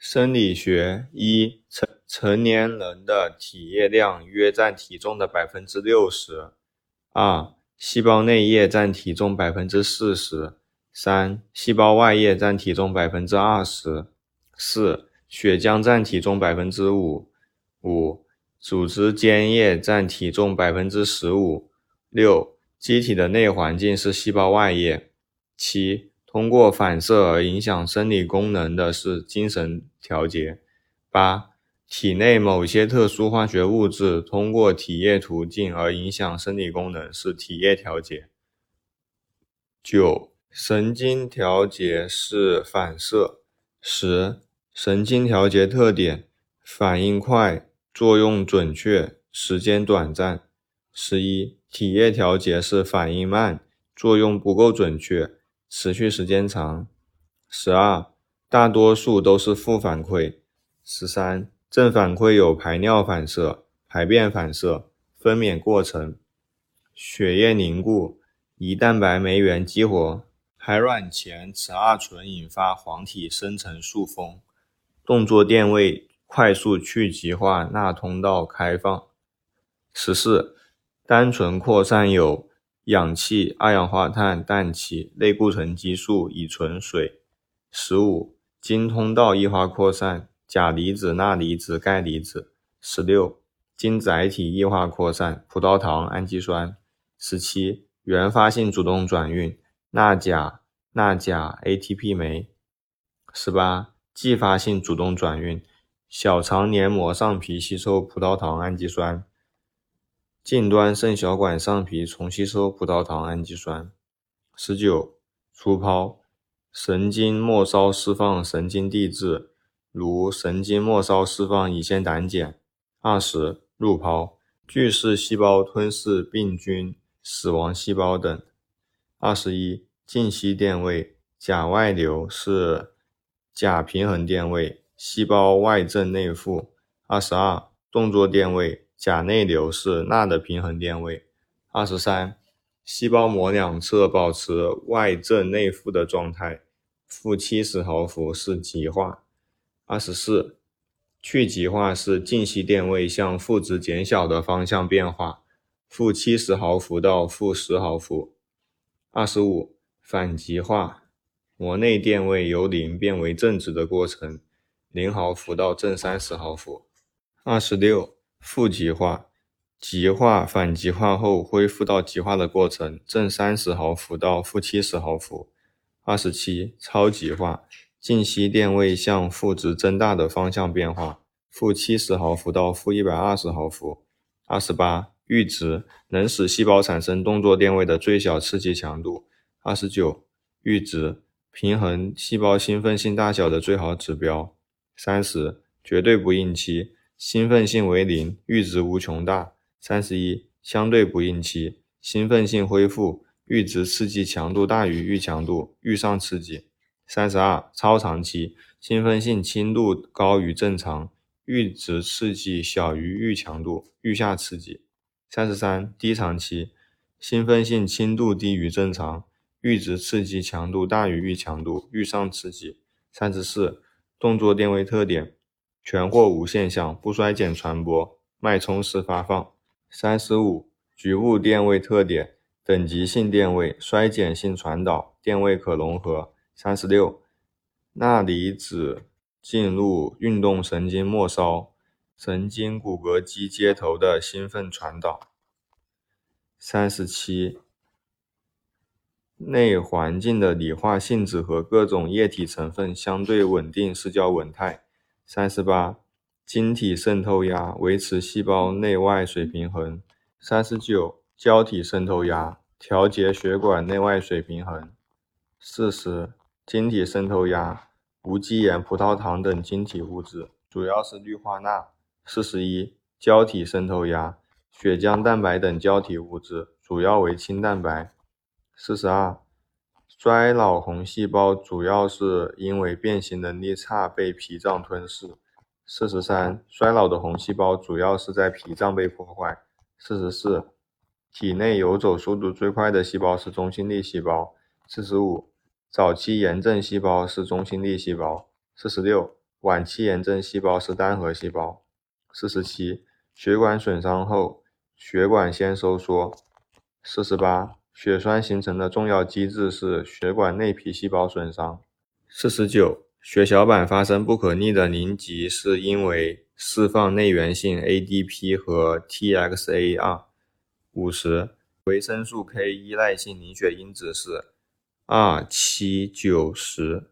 生理学一成成年人的体液量约占体重的百分之六十。二、细胞内液占体重百分之四十。三、细胞外液占体重百分之二十。四、血浆占体重百分之五。五、组织间液占体重百分之十五。六、机体的内环境是细胞外液。七。通过反射而影响生理功能的是精神调节。八、体内某些特殊化学物质通过体液途径而影响生理功能是体液调节。九、神经调节是反射。十、神经调节特点：反应快，作用准确，时间短暂。十一、体液调节是反应慢，作用不够准确。持续时间长。十二，大多数都是负反馈。十三，正反馈有排尿反射、排便反射、分娩过程、血液凝固、胰蛋白酶原激活、排卵前雌二醇引发黄体生成束峰、动作电位快速去极化钠通道开放。十四，单纯扩散有。氧气、二氧化碳、氮气、类固醇激素、乙醇、水。十五、经通道异化扩散，钾离子、钠离子、钙离子。十六、经载体异化扩散，葡萄糖、氨基酸。十七、原发性主动转运，钠钾、钠钾 ATP 酶。十八、继发性主动转运，小肠黏膜上皮吸收葡萄糖、氨基酸。近端肾小管上皮重吸收葡萄糖氨基酸。十九，出泡，神经末梢释放神经递质，如神经末梢释放乙酰胆碱。二十，入泡，巨噬细胞吞噬病菌、死亡细胞等。二十一，静息电位，钾外流是钾平衡电位，细胞外正内负。二十二，动作电位。钾内流是钠的平衡电位。二十三，细胞膜两侧保持外正内负的状态，负七十毫伏是极化。二十四，去极化是静息电位向负值减小的方向变化，负七十毫伏到负十毫伏。二十五，反极化，膜内电位由零变为正值的过程，零毫伏到正三十毫伏。二十六。负极化，极化反极化后恢复到极化的过程，正三十毫伏到负七十毫伏。二十七，超极化，静息电位向负值增大的方向变化，负七十毫伏到负一百二十毫伏。二十八，阈值，能使细胞产生动作电位的最小刺激强度。二十九，阈值，平衡细胞兴奋性大小的最好指标。三十，绝对不应期。兴奋性为零，阈值无穷大。三十一，相对不应期，兴奋性恢复，阈值刺激强度大于阈强度，阈上刺激。三十二，超长期，兴奋性轻度高于正常，阈值刺激小于阈强度，阈下刺激。三十三，低长期，兴奋性轻度低于正常，阈值刺激强度大于阈强度，阈上刺激。三十四，动作电位特点。全或无现象，不衰减传播，脉冲式发放。三十五，局部电位特点：等级性电位，衰减性传导，电位可融合。三十六，钠离子进入运动神经末梢，神经骨骼肌接头的兴奋传导。三十七，内环境的理化性质和各种液体成分相对稳定是叫稳态。三十八，晶体渗透压维持细胞内外水平衡。三十九，胶体渗透压调节血管内外水平衡。四十，晶体渗透压无机盐、葡萄糖等晶体物质，主要是氯化钠。四十一，胶体渗透压血浆蛋白等胶体物质，主要为清蛋白。四十二。衰老红细胞主要是因为变形能力差被脾脏吞噬。四十三，衰老的红细胞主要是在脾脏被破坏。四十四，体内游走速度最快的细胞是中心粒细胞。四十五，早期炎症细胞是中心粒细胞。四十六，晚期炎症细胞是单核细胞。四十七，血管损伤后，血管先收缩。四十八，血栓形成的重要机制是血管内皮细胞损伤。四十九，血小板发生不可逆的凝集是因为释放内源性 ADP 和 TXA 二五十，维生素 K 依赖性凝血因子是二七九十。